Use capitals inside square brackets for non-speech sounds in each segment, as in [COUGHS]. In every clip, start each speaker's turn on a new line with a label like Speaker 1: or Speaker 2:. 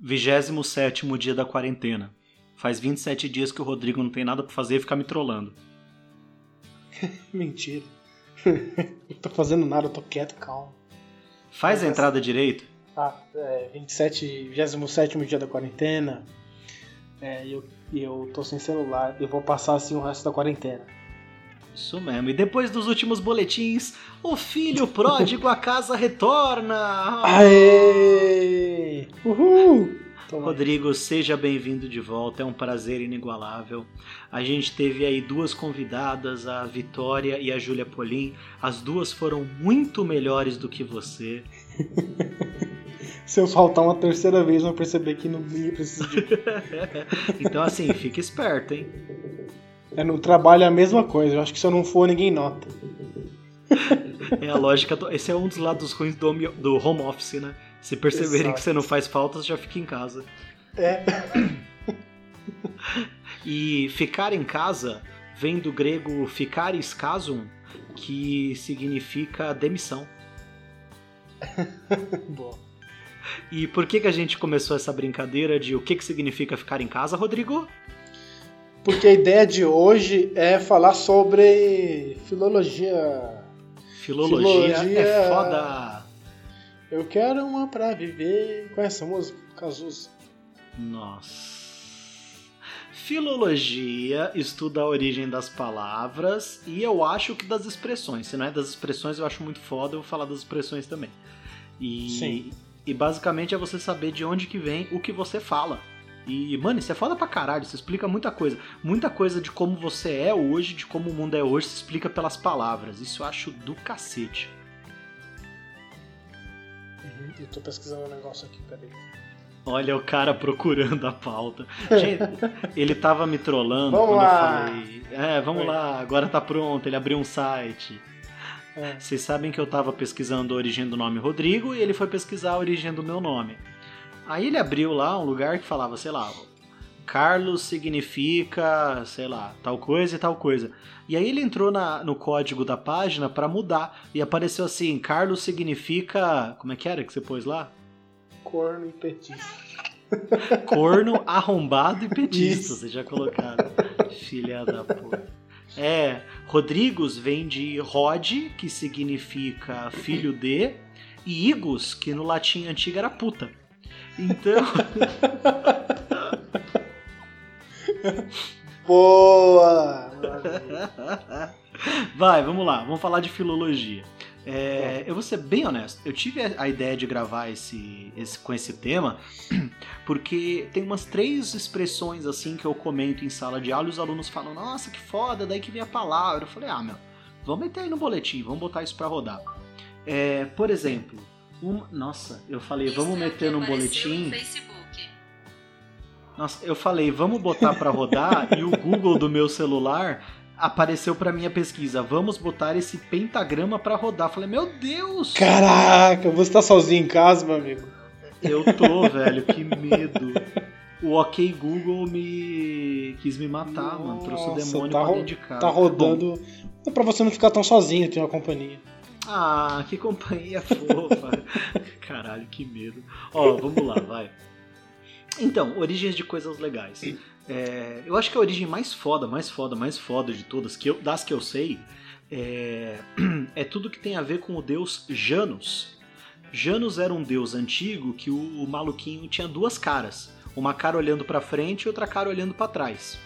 Speaker 1: 27 dia da quarentena. Faz 27 dias que o Rodrigo não tem nada pra fazer e fica me trollando. [LAUGHS]
Speaker 2: Mentira. [LAUGHS] não tô fazendo nada, eu tô quieto, calmo.
Speaker 1: Faz a entrada direito.
Speaker 2: Ah, é, 27, 27 dia da quarentena. É, eu, eu tô sem celular. Eu vou passar assim o resto da quarentena.
Speaker 1: Isso mesmo. E depois dos últimos boletins, o filho pródigo a casa retorna.
Speaker 2: Aê! Uhul!
Speaker 1: Toma. Rodrigo, seja bem-vindo de volta, é um prazer inigualável. A gente teve aí duas convidadas, a Vitória e a Júlia Polim. As duas foram muito melhores do que você. [LAUGHS]
Speaker 2: Se eu faltar uma terceira vez, vão perceber que não precisa de. [LAUGHS]
Speaker 1: então, assim, fica esperto, hein?
Speaker 2: É, no trabalho é a mesma coisa. Eu acho que se eu não for, ninguém nota. [LAUGHS]
Speaker 1: É a lógica. Do... Esse é um dos lados ruins do, do home office, né? Se perceberem Exato. que você não faz faltas, já fica em casa.
Speaker 2: É. [COUGHS]
Speaker 1: E ficar em casa vem do grego ficaris casum, que significa demissão. [LAUGHS]
Speaker 2: Boa.
Speaker 1: E por que, que a gente começou essa brincadeira de o que, que significa ficar em casa, Rodrigo?
Speaker 2: Porque a ideia de hoje é falar sobre filologia.
Speaker 1: Filologia, filologia é foda!
Speaker 2: Eu quero uma pra viver. É essa música? Cazuza.
Speaker 1: Nossa. Filologia estuda a origem das palavras e eu acho que das expressões. Se não é das expressões, eu acho muito foda, eu vou falar das expressões também. E,
Speaker 2: Sim.
Speaker 1: e basicamente é você saber de onde que vem o que você fala. E, mano, isso é foda pra caralho, isso explica muita coisa. Muita coisa de como você é hoje, de como o mundo é hoje, se explica pelas palavras. Isso eu acho do cacete.
Speaker 2: Uhum, eu tô pesquisando um negócio aqui, peraí.
Speaker 1: Olha o cara procurando a pauta. [LAUGHS] Gente, ele tava me trollando
Speaker 2: vamos
Speaker 1: quando
Speaker 2: lá.
Speaker 1: eu falei. É, vamos Oi. lá, agora tá pronto, ele abriu um site. É. Vocês sabem que eu tava pesquisando a origem do nome Rodrigo e ele foi pesquisar a origem do meu nome. Aí ele abriu lá um lugar que falava, sei lá, Carlos significa, sei lá, tal coisa e tal coisa. E aí ele entrou na, no código da página para mudar e apareceu assim: Carlos significa. Como é que era que você pôs lá?
Speaker 2: Corno e petista. [LAUGHS] [LAUGHS]
Speaker 1: Corno, arrombado e petista, você já colocaram. Filha da puta. É, Rodrigos vem de Rod, que significa filho de, e Igos, que no latim antigo era puta. Então. [LAUGHS]
Speaker 2: Boa!
Speaker 1: Vai, vamos lá, vamos falar de filologia. É, eu vou ser bem honesto, eu tive a ideia de gravar esse, esse, com esse tema [CLEARS THROAT] porque tem umas três expressões assim que eu comento em sala de aula e os alunos falam, nossa, que foda, daí que vem a palavra. Eu falei, ah, meu, vamos meter aí no boletim, vamos botar isso pra rodar. É, por exemplo, uma... Nossa, eu falei, vamos meter no boletim. No Nossa, eu falei, vamos botar para rodar [LAUGHS] e o Google do meu celular apareceu para minha pesquisa. Vamos botar esse pentagrama para rodar. falei, meu Deus!
Speaker 2: Caraca, você tá sozinho em casa, meu amigo?
Speaker 1: Eu tô, velho, que medo. O OK Google me quis me matar, Nossa, mano. Trouxe o demônio tá pra dentro de casa.
Speaker 2: Tá rodando. Bom, é pra você não ficar tão sozinho, tem uma companhia.
Speaker 1: Ah, que companhia [LAUGHS] fofa. Caralho, que medo. Ó, vamos lá, vai. Então, origens de coisas legais. É, eu acho que a origem mais foda, mais foda, mais foda de todas, que eu, das que eu sei, é, [CLEARS THROAT] é tudo que tem a ver com o deus Janus. Janus era um deus antigo que o, o maluquinho tinha duas caras. Uma cara olhando para frente e outra cara olhando para trás.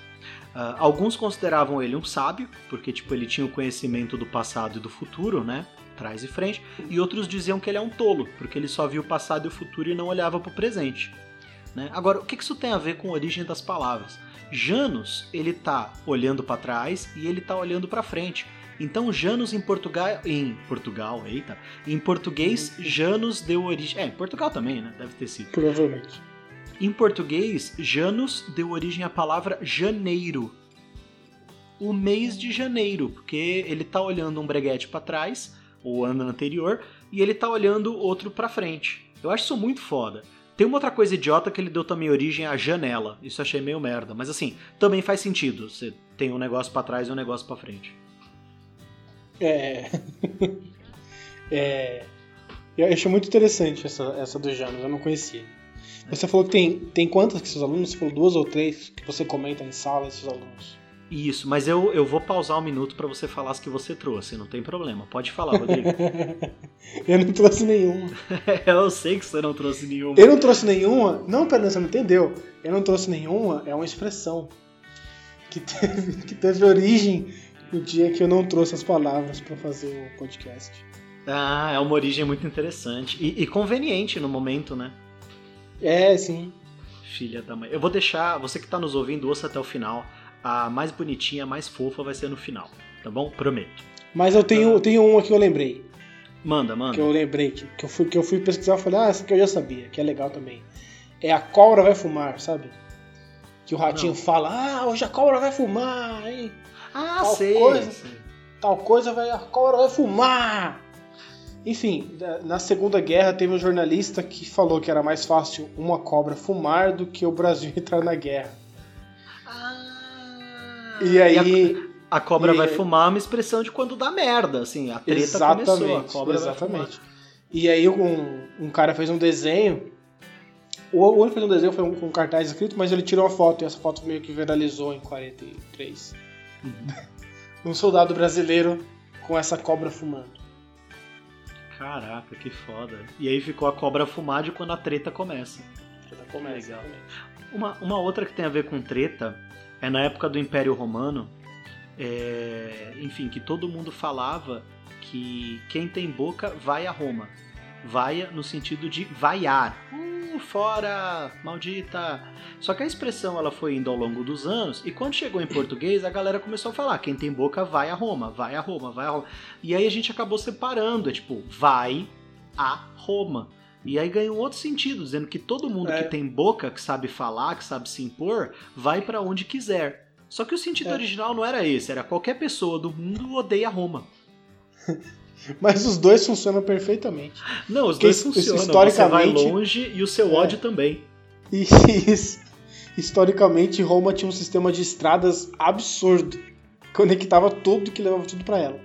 Speaker 1: Uh, alguns consideravam ele um sábio, porque tipo ele tinha o conhecimento do passado e do futuro, né? Trás e frente, e outros diziam que ele é um tolo, porque ele só via o passado e o futuro e não olhava para o presente. Né? Agora, o que isso tem a ver com a origem das palavras? Janus, ele tá olhando para trás e ele tá olhando para frente. Então, Janus em Portugal, em Portugal, eita, em português, Janus deu origem, é, em Portugal também, né? Deve ter sido.
Speaker 2: Provavelmente.
Speaker 1: Em português, Janus deu origem à palavra janeiro. O mês de janeiro, porque ele tá olhando um breguete para trás o ano anterior, e ele tá olhando outro para frente. Eu acho isso muito foda. Tem uma outra coisa idiota que ele deu também origem à janela. Isso achei meio merda, mas assim, também faz sentido. Você tem um negócio para trás e um negócio para frente.
Speaker 2: É. [LAUGHS] é. Eu achei muito interessante essa, essa do Janus, eu não conhecia. Você falou que tem, tem quantas que seus alunos? Você falou duas ou três que você comenta em sala seus alunos.
Speaker 1: Isso, mas eu, eu vou pausar um minuto para você falar as que você trouxe, não tem problema. Pode falar, Rodrigo. [LAUGHS]
Speaker 2: eu não trouxe nenhuma. [LAUGHS]
Speaker 1: eu sei que você não trouxe nenhuma.
Speaker 2: Eu não trouxe nenhuma? Não, pera, você não entendeu. Eu não trouxe nenhuma é uma expressão que teve, [LAUGHS] que teve origem no dia que eu não trouxe as palavras para fazer o podcast.
Speaker 1: Ah, é uma origem muito interessante e, e conveniente no momento, né?
Speaker 2: É, sim.
Speaker 1: Filha da mãe. Eu vou deixar, você que está nos ouvindo, ouça até o final. A mais bonitinha, a mais fofa vai ser no final, tá bom? Prometo.
Speaker 2: Mas eu tenho, tenho uma que eu lembrei.
Speaker 1: Manda, manda.
Speaker 2: Que eu lembrei, que, que, eu, fui, que eu fui pesquisar e falei, ah, essa que eu já sabia, que é legal também. É a cobra vai fumar, sabe? Que o ratinho Não. fala, ah, hoje a cobra vai fumar, hein?
Speaker 1: Ah, tal sei,
Speaker 2: coisa,
Speaker 1: sei.
Speaker 2: Tal coisa vai, a cobra vai fumar. Enfim, na Segunda Guerra teve um jornalista que falou que era mais fácil uma cobra fumar do que o Brasil [LAUGHS] entrar na guerra.
Speaker 1: E aí. E a, a, cobra e, vai fumar é uma expressão de quando dá merda, assim, a treta exatamente, começou, a cobra exatamente.
Speaker 2: E aí um, um cara fez um desenho. O único que fez um desenho foi um, um cartaz escrito, mas ele tirou uma foto e essa foto meio que viralizou em 43. Uhum. [LAUGHS] um soldado brasileiro com essa cobra fumando.
Speaker 1: Caraca, que foda. E aí ficou a cobra fumar de quando a treta começa.
Speaker 2: A treta começa,
Speaker 1: legal. Uma, uma outra que tem a ver com treta é na época do Império Romano. É, enfim, que todo mundo falava que quem tem boca vai a Roma. Vaia no sentido de vaiar. Uh, fora, maldita. Só que a expressão ela foi indo ao longo dos anos e quando chegou em português a galera começou a falar: quem tem boca vai a Roma, vai a Roma, vai a Roma. E aí a gente acabou separando, é tipo, vai a Roma. E aí ganhou outro sentido, dizendo que todo mundo é. que tem boca, que sabe falar, que sabe se impor, vai para onde quiser. Só que o sentido é. original não era esse, era qualquer pessoa do mundo odeia Roma. [LAUGHS]
Speaker 2: Mas os dois funcionam perfeitamente.
Speaker 1: Não, os dois funcionam. Historicamente, Você vai longe e o seu é, ódio também. [LAUGHS]
Speaker 2: Isso. Historicamente, Roma tinha um sistema de estradas absurdo. Conectava tudo que levava tudo para ela.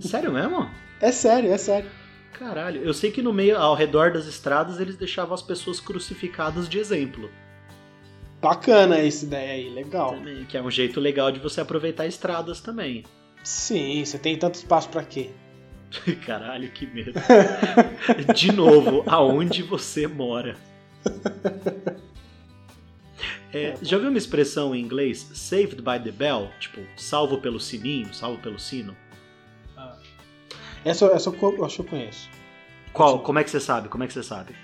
Speaker 1: Sério mesmo?
Speaker 2: É sério, é sério.
Speaker 1: Caralho, eu sei que no meio, ao redor das estradas, eles deixavam as pessoas crucificadas de exemplo.
Speaker 2: Bacana essa ideia aí, legal.
Speaker 1: Também, que é um jeito legal de você aproveitar estradas também.
Speaker 2: Sim, você tem tanto espaço para quê? [LAUGHS]
Speaker 1: Caralho, que medo. [LAUGHS] De novo, aonde você mora? [LAUGHS] É, já viu uma expressão em inglês, saved by the bell? Tipo, salvo pelo sininho, salvo pelo sino?
Speaker 2: Essa, essa eu acho que eu conheço.
Speaker 1: Qual? Como é que você sabe? Como é que você sabe?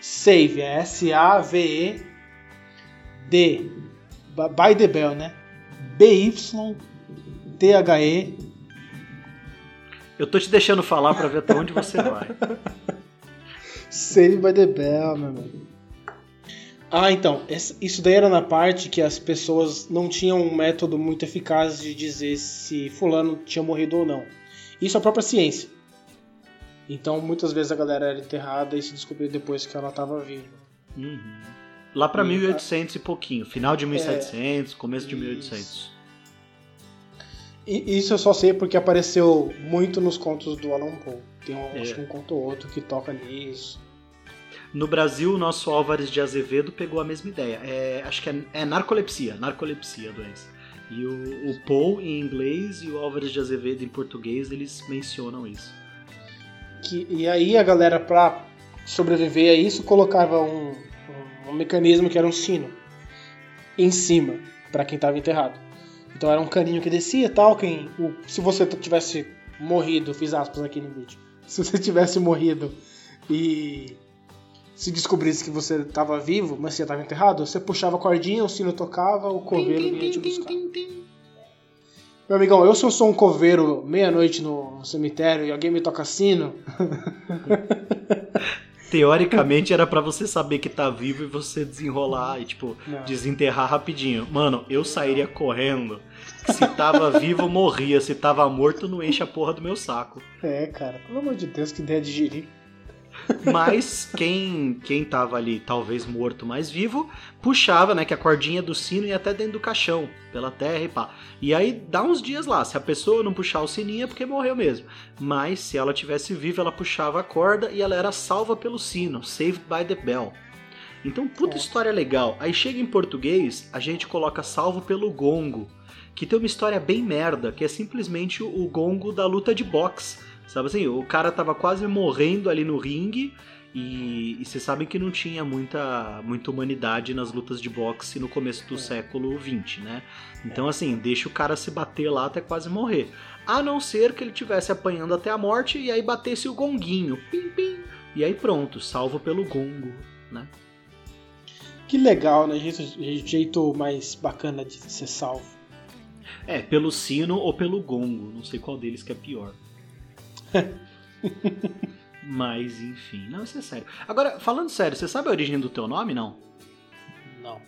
Speaker 2: Save, é S-A-V-E-D. By the bell, né? B-Y-T-H-E
Speaker 1: eu tô te deixando falar para ver até onde você vai.
Speaker 2: Save by the bell, meu amigo. Ah, então, isso daí era na parte que as pessoas não tinham um método muito eficaz de dizer se fulano tinha morrido ou não. Isso é a própria ciência. Então, muitas vezes a galera era enterrada e se descobriu depois que ela estava viva.
Speaker 1: Uhum. Lá para 1800 e pouquinho, final de 1700, é, começo de 1800.
Speaker 2: Isso eu só sei porque apareceu muito nos contos do Alan Poe. Tem um, é. acho que um conto ou outro que toca nisso.
Speaker 1: No Brasil, o nosso Álvares de Azevedo pegou a mesma ideia. É, acho que é, é, narcolepsia, narcolepsia a doença. E o, o Poe em inglês e o Álvares de Azevedo em português, eles mencionam isso.
Speaker 2: Que, e aí a galera, pra sobreviver a isso, colocava um, um, um mecanismo que era um sino em cima, para quem estava enterrado. Então era um caninho que descia tal. Quem, o, se você tivesse morrido, fiz aspas aqui no vídeo. [LAUGHS] Se você tivesse morrido e se descobrisse que você estava vivo, mas você estava enterrado, você puxava a cordinha, o sino tocava, o coveiro vinha te buscar. Meu amigão, eu se eu sou um coveiro meia-noite no cemitério e alguém me toca sino. [LAUGHS]
Speaker 1: teoricamente era para você saber que tá vivo e você desenrolar e, tipo, não. desenterrar rapidinho. Mano, eu sairia correndo. Se tava vivo, morria. Se tava morto, não enche a porra do meu saco.
Speaker 2: É, cara, pelo amor de Deus, que ideia de girir.
Speaker 1: Mas quem quem tava ali, talvez morto, mas vivo, puxava, né, que a cordinha do sino ia até dentro do caixão, pela terra e pá. E aí dá uns dias lá, se a pessoa não puxar o sininho é porque morreu mesmo. Mas se ela tivesse viva, ela puxava a corda e ela era salva pelo sino, saved by the bell. Então, puta história legal. Aí chega em português, a gente coloca salvo pelo gongo, que tem uma história bem merda, que é simplesmente o gongo da luta de boxe. Sabe assim, o cara tava quase morrendo ali no ringue e, e vocês sabem que não tinha muita, muita humanidade nas lutas de boxe no começo do é. século XX, né? Então, assim, deixa o cara se bater lá até quase morrer. A não ser que ele tivesse apanhando até a morte e aí batesse o gonguinho. Pim, pim. E aí pronto, salvo pelo gongo, né?
Speaker 2: Que legal, né? Jeito, jeito mais bacana de ser salvo.
Speaker 1: É, pelo sino ou pelo gongo. Não sei qual deles que é pior. [LAUGHS] Mas, enfim. Não, isso é sério. Agora, falando sério, você sabe a origem do teu nome, não?
Speaker 2: Não.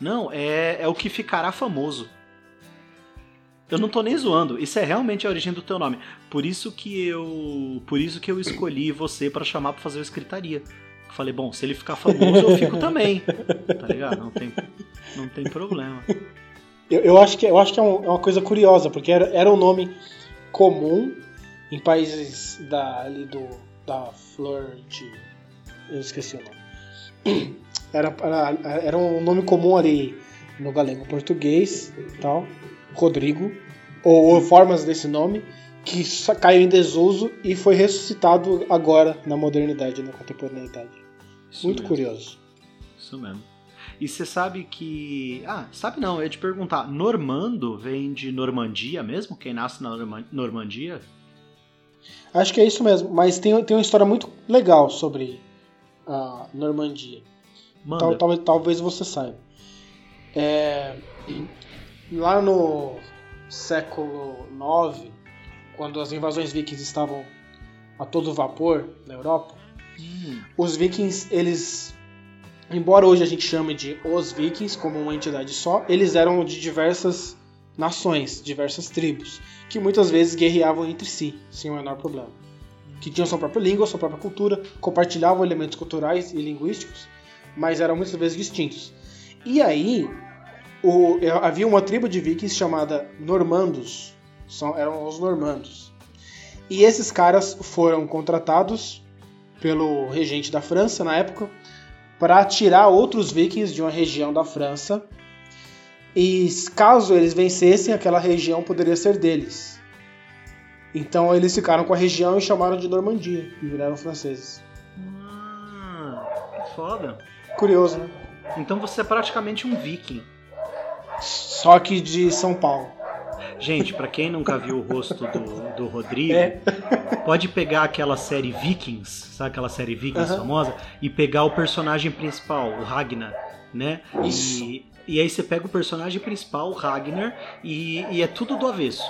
Speaker 1: Não, é, é o que ficará famoso. Eu não tô nem zoando, isso é realmente a origem do teu nome. Por isso que eu, por isso que eu escolhi você para chamar para fazer a escritaria. Falei, bom, se ele ficar famoso, eu fico também. Tá ligado? Não tem, não tem problema.
Speaker 2: Eu, eu acho que, eu acho que é, um, é uma coisa curiosa, porque era, era um nome comum em países da, ali do, da flor de. Eu esqueci o nome. [CLEARS THROAT] Era, era, era um nome comum ali no galego português tal. Rodrigo. Ou, ou formas desse nome que caiu em desuso e foi ressuscitado agora na modernidade, na contemporaneidade. Isso Muito mesmo. curioso.
Speaker 1: Isso mesmo. E você sabe que. Ah, sabe não, eu ia te perguntar. Normando vem de Normandia mesmo? Quem nasce na Normandia?
Speaker 2: Acho que é isso mesmo, mas tem, tem uma história muito legal sobre a Normandia. Tal, tal, talvez você saiba. É, lá no século IX, quando as invasões vikings estavam a todo vapor na Europa, hum. os vikings, eles, embora hoje a gente chame de os vikings como uma entidade só, eles eram de diversas nações, diversas tribos, que muitas vezes guerreavam entre si, sem o menor problema. Que tinham sua própria língua, sua própria cultura, compartilhavam elementos culturais e linguísticos, mas eram muitas vezes distintos. E aí, o, havia uma tribo de vikings chamada Normandos, são, eram os normandos. E esses caras foram contratados pelo regente da França na época para tirar outros vikings de uma região da França. E caso eles vencessem, aquela região poderia ser deles. Então eles ficaram com a região e chamaram de Normandia e viraram franceses.
Speaker 1: Ah, que foda.
Speaker 2: Curioso, né?
Speaker 1: Então você é praticamente um viking.
Speaker 2: Só que de São Paulo.
Speaker 1: Gente, para quem nunca viu o rosto do, do Rodrigo, é. pode pegar aquela série Vikings, sabe aquela série Vikings uhum. famosa, e pegar o personagem principal, o Ragnar, né? Isso. E, e aí você pega o personagem principal, o Ragnar, e, e é tudo do avesso.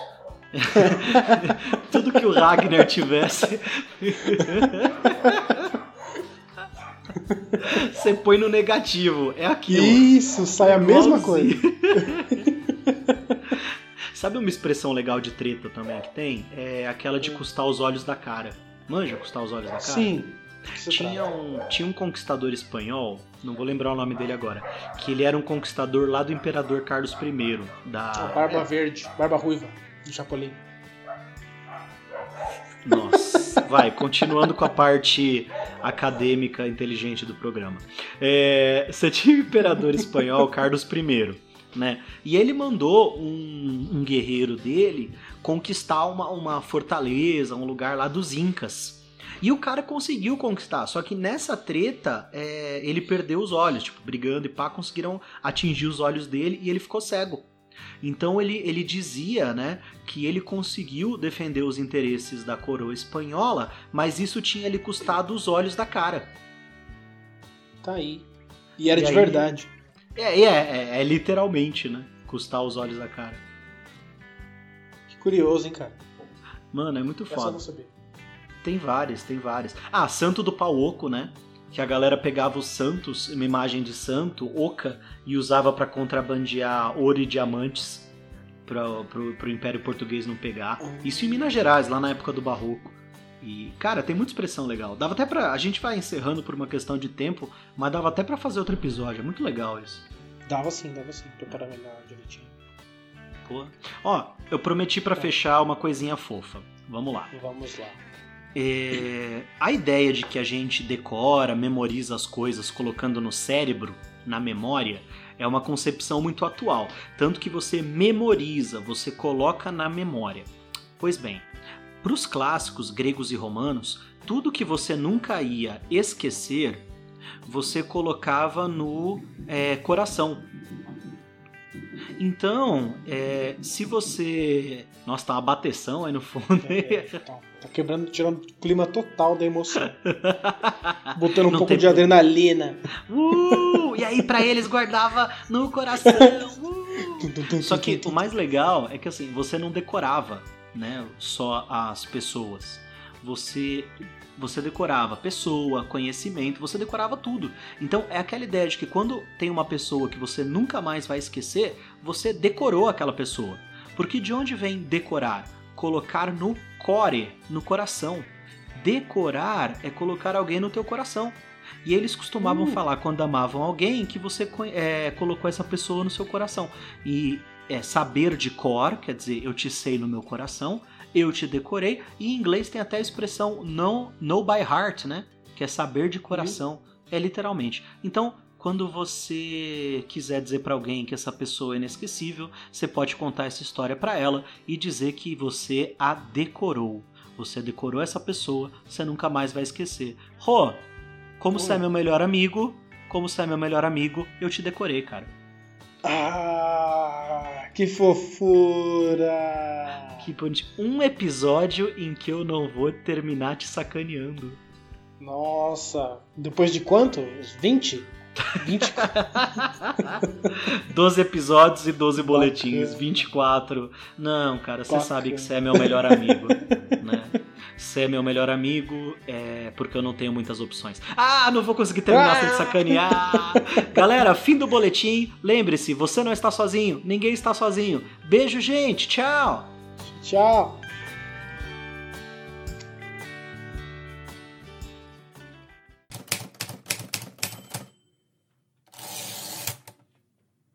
Speaker 1: [LAUGHS] tudo que o Ragnar tivesse. Você põe no negativo, é aquilo.
Speaker 2: Isso, sai a mesma coisa. [LAUGHS]
Speaker 1: Sabe uma expressão legal de treta também que tem? É aquela de custar os olhos da cara. Manja custar os olhos da cara?
Speaker 2: Sim.
Speaker 1: Tinha um, tinha um conquistador espanhol, não vou lembrar o nome dele agora, que ele era um conquistador lá do Imperador Carlos I. Da...
Speaker 2: A barba verde, barba ruiva, do Chapolin.
Speaker 1: Nossa, [LAUGHS] vai, continuando com a parte acadêmica inteligente do programa. É, você tinha o imperador espanhol Carlos I né? E ele mandou um, um guerreiro dele conquistar uma, uma fortaleza, um lugar lá dos Incas. E o cara conseguiu conquistar, só que nessa treta é, ele perdeu os olhos, tipo, brigando e pá, conseguiram atingir os olhos dele e ele ficou cego. Então ele, ele dizia né, que ele conseguiu defender os interesses da coroa espanhola, mas isso tinha lhe custado os olhos da cara.
Speaker 2: Tá aí. E era e de aí, verdade.
Speaker 1: É, é, é, é, literalmente, né? Custar os olhos da cara.
Speaker 2: Que curioso, hein, cara?
Speaker 1: Mano, é muito
Speaker 2: Essa
Speaker 1: foda.
Speaker 2: Eu não sabia.
Speaker 1: Tem várias, tem várias. Ah, Santo do Pau Oco, né? Que a galera pegava os santos, uma imagem de santo, oca, e usava para contrabandear ouro e diamantes para pro, pro Império Português não pegar. Isso em Minas Gerais, lá na época do Barroco. E, cara, tem muita expressão legal. Dava até pra. A gente vai encerrando por uma questão de tempo, mas dava até para fazer outro episódio. É muito legal isso.
Speaker 2: Dava sim, dava sim. Preparar melhor direitinho.
Speaker 1: Pô. Ó, eu prometi para é. fechar uma coisinha fofa. Vamos lá.
Speaker 2: Vamos lá.
Speaker 1: É, a ideia de que a gente decora, memoriza as coisas colocando no cérebro, na memória, é uma concepção muito atual. Tanto que você memoriza, você coloca na memória. Pois bem, para os clássicos gregos e romanos, tudo que você nunca ia esquecer, você colocava no é, coração. Então, é, se você. Nossa, tá uma bateção aí no fundo.
Speaker 2: É, tá, tá, quebrando, tirando o clima total da emoção. [LAUGHS] Botando um
Speaker 1: Não
Speaker 2: pouco
Speaker 1: tem-
Speaker 2: de adrenalina.
Speaker 1: Uh! E aí, pra eles, guardava no coração. [LAUGHS] Uh! Só que o mais legal é que assim, você não decorava, né, só as pessoas. Você você decorava pessoa, conhecimento, você decorava tudo. Então é aquela ideia de que quando tem uma pessoa que você nunca mais vai esquecer, você decorou aquela pessoa. Porque de onde vem decorar? Colocar no core, no coração. Decorar é colocar alguém no teu coração. E eles costumavam
Speaker 2: Uh.
Speaker 1: falar quando amavam alguém que você é, colocou essa pessoa no seu coração. E é saber de cor, quer dizer, eu te sei no meu coração, eu te decorei. E em inglês tem até a expressão know, know by heart, né? Que é saber de coração. É literalmente. Então, quando você quiser dizer pra alguém que essa pessoa é inesquecível, você pode contar essa história pra ela e dizer que você a decorou. Você decorou essa pessoa, você nunca mais vai esquecer. Rô, como você é
Speaker 2: Hum.
Speaker 1: meu melhor amigo, como você é meu melhor amigo, eu te decorei, cara.
Speaker 2: Ah, que fofura!
Speaker 1: Que bonito. Um episódio em que eu não vou terminar te sacaneando.
Speaker 2: Nossa, depois de quanto? Uns 20? 20?
Speaker 1: 12 [LAUGHS] episódios e 12 boletins,
Speaker 2: Bacana.
Speaker 1: 24. Não, cara, você sabe que você é meu melhor amigo, né? Você é meu melhor amigo, é porque eu não tenho muitas opções. Ah, não vou conseguir terminar sem te sacanear. Galera, fim do boletim. Lembre-se, você não está sozinho, ninguém está sozinho. Beijo, gente. Tchau.
Speaker 2: Tchau!